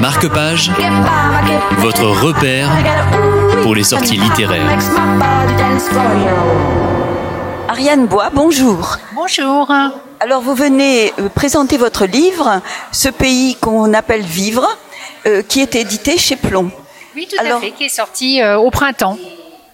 Marque-Page, votre repère pour les sorties littéraires. Ariane Bois, bonjour. Bonjour. Alors vous venez euh, présenter votre livre, Ce pays qu'on appelle Vivre, euh, qui est édité chez Plomb. Oui, tout à fait, qui est sorti euh, au printemps.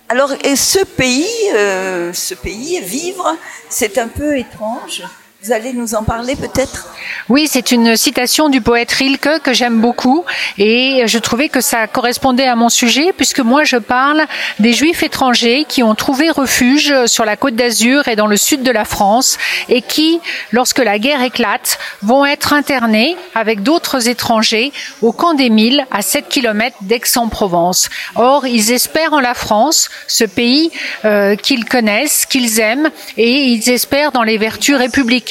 Alors, et ce pays, ce pays, Vivre, c'est un peu étrange. Vous allez nous en parler peut-être Oui, c'est une citation du poète Rilke que j'aime beaucoup et je trouvais que ça correspondait à mon sujet puisque moi je parle des juifs étrangers qui ont trouvé refuge sur la côte d'Azur et dans le sud de la France et qui, lorsque la guerre éclate, vont être internés avec d'autres étrangers au camp des Milles à 7 km d'Aix-en-Provence. Or, ils espèrent en la France, ce pays euh, qu'ils connaissent, qu'ils aiment et ils espèrent dans les vertus républicaines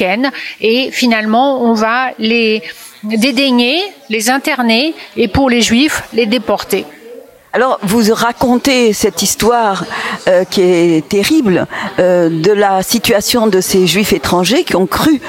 et finalement on va les dédaigner, les interner et pour les juifs les déporter. Alors, vous racontez cette histoire euh, qui est terrible euh, de la situation de ces juifs étrangers qui ont cru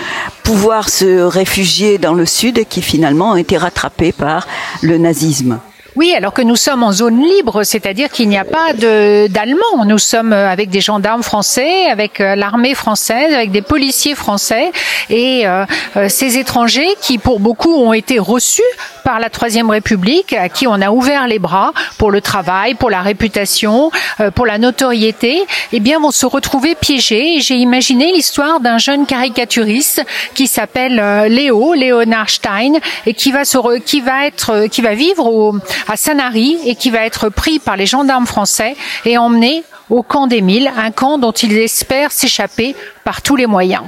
pouvoir se réfugier dans le sud et qui finalement ont été rattrapés par le nazisme. Oui, alors que nous sommes en zone libre, c'est-à-dire qu'il n'y a pas d'Allemands. Nous sommes euh, avec des gendarmes français, avec euh, l'armée française, avec des policiers français et euh, ces étrangers qui, pour beaucoup, ont été reçus par la Troisième République, à qui on a ouvert les bras pour le travail, pour la réputation, pour la notoriété, eh bien, vont se retrouver piégés. Et j'ai imaginé l'histoire d'un jeune caricaturiste qui s'appelle Léo, Léonard Stein, et qui va qui va être, qui va vivre à Sanary et qui va être pris par les gendarmes français et emmené au camp des Milles, un camp dont il espère s'échapper par tous les moyens.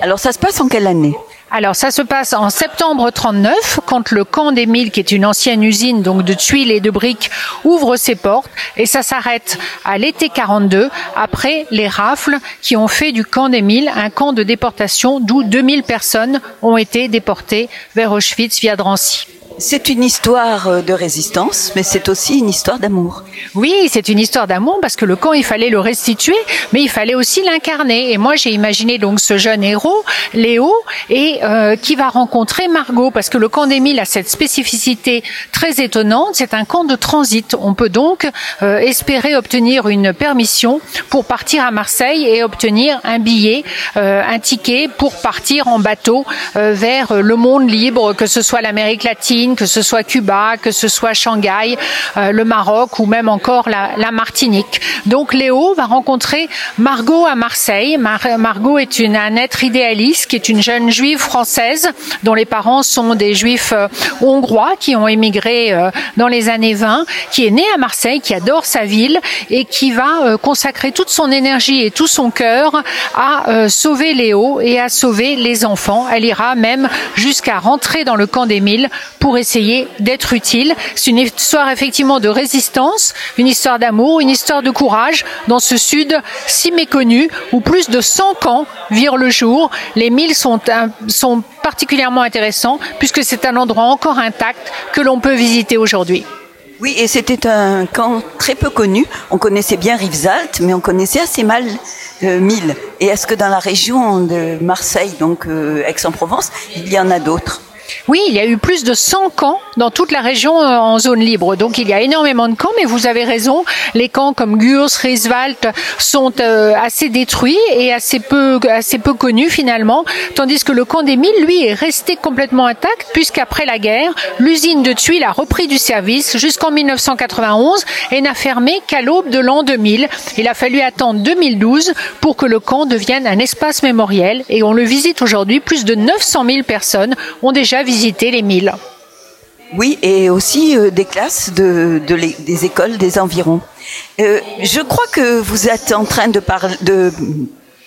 Alors ça se passe en quelle année? Alors ça se passe en septembre 39 quand le camp des Milles, qui est une ancienne usine donc de tuiles et de briques, ouvre ses portes et ça s'arrête à l'été 42 après les rafles qui ont fait du camp des Milles un camp de déportation d'où 2000 personnes ont été déportées vers Auschwitz via Drancy. C'est une histoire euh, de résistance, mais c'est aussi une histoire d'amour. Oui, c'est une histoire d'amour parce que le camp, il fallait le restituer, mais il fallait aussi l'incarner. Et moi, j'ai imaginé donc ce jeune héros, Léo, et euh, qui va rencontrer Margot, parce que le camp d'Émile a cette spécificité très étonnante. C'est un camp de transit. On peut donc euh, espérer obtenir une permission pour partir à Marseille et obtenir un billet, un ticket pour partir en bateau vers le monde libre, que ce soit l'Amérique latine que ce soit Cuba, que ce soit Shanghai, euh, le Maroc ou même encore la, Martinique. Donc Léo va rencontrer Margot à Marseille. Margot est une, un être idéaliste qui est une jeune juive française dont les parents sont des juifs euh, hongrois qui ont émigré euh, dans les années 20, qui est née à Marseille, qui adore sa ville et qui va consacrer toute son énergie et tout son cœur à sauver Léo et à sauver les enfants. Elle ira même jusqu'à rentrer dans le camp des Milles pour essayer d'être utile. C'est une histoire effectivement de résistance, une histoire d'amour, une histoire de courage dans ce sud si méconnu où plus de 100 camps virent le jour. Les milles sont, sont particulièrement intéressants puisque c'est un endroit encore intact que l'on peut visiter aujourd'hui. Oui, et c'était un camp très peu connu. On connaissait bien Rivesaltes, mais on connaissait assez mal euh, Mille. Et est-ce que dans la région de Marseille, donc euh, Aix-en-Provence, il y en a d'autres? Oui, il y a eu plus de 100 camps dans toute la région euh, en zone libre. Donc il y a énormément de camps, mais vous avez raison, les camps comme Gurs, Rieswald sont euh, assez détruits et assez peu, assez peu connus finalement, tandis que le camp des Milles, lui, est resté complètement intact puisqu'après la guerre, l'usine de tuiles a repris du service jusqu'en 1991 et n'a fermé qu'à l'aube de l'an 2000. Il a fallu attendre 2012 pour que le camp devienne un espace mémoriel et on le visite aujourd'hui. Plus de 900 000 personnes ont déjà visiter les milles. Oui, et aussi euh, des classes de, des écoles des environs. Euh, je crois que vous êtes en train de,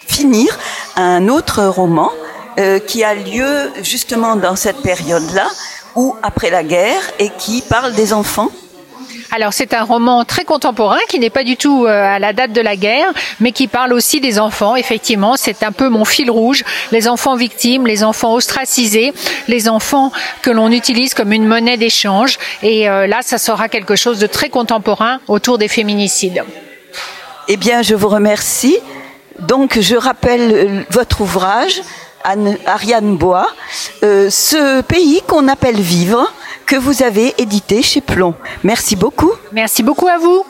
finir un autre roman euh, qui a lieu justement dans cette période-là, ou après la guerre, et qui parle des enfants. Alors c'est un roman très contemporain qui n'est pas du tout euh, à la date de la guerre, mais qui parle aussi des enfants. Effectivement, c'est un peu mon fil rouge. Les enfants victimes, les enfants ostracisés, les enfants que l'on utilise comme une monnaie d'échange. Et euh, là, ça sera quelque chose de très contemporain autour des féminicides. Eh bien, je vous remercie. Donc, je rappelle euh, votre ouvrage, Anne, Ariane Bois, ce pays qu'on appelle vivre que vous avez édité chez Plomb. Merci beaucoup. Merci beaucoup à vous.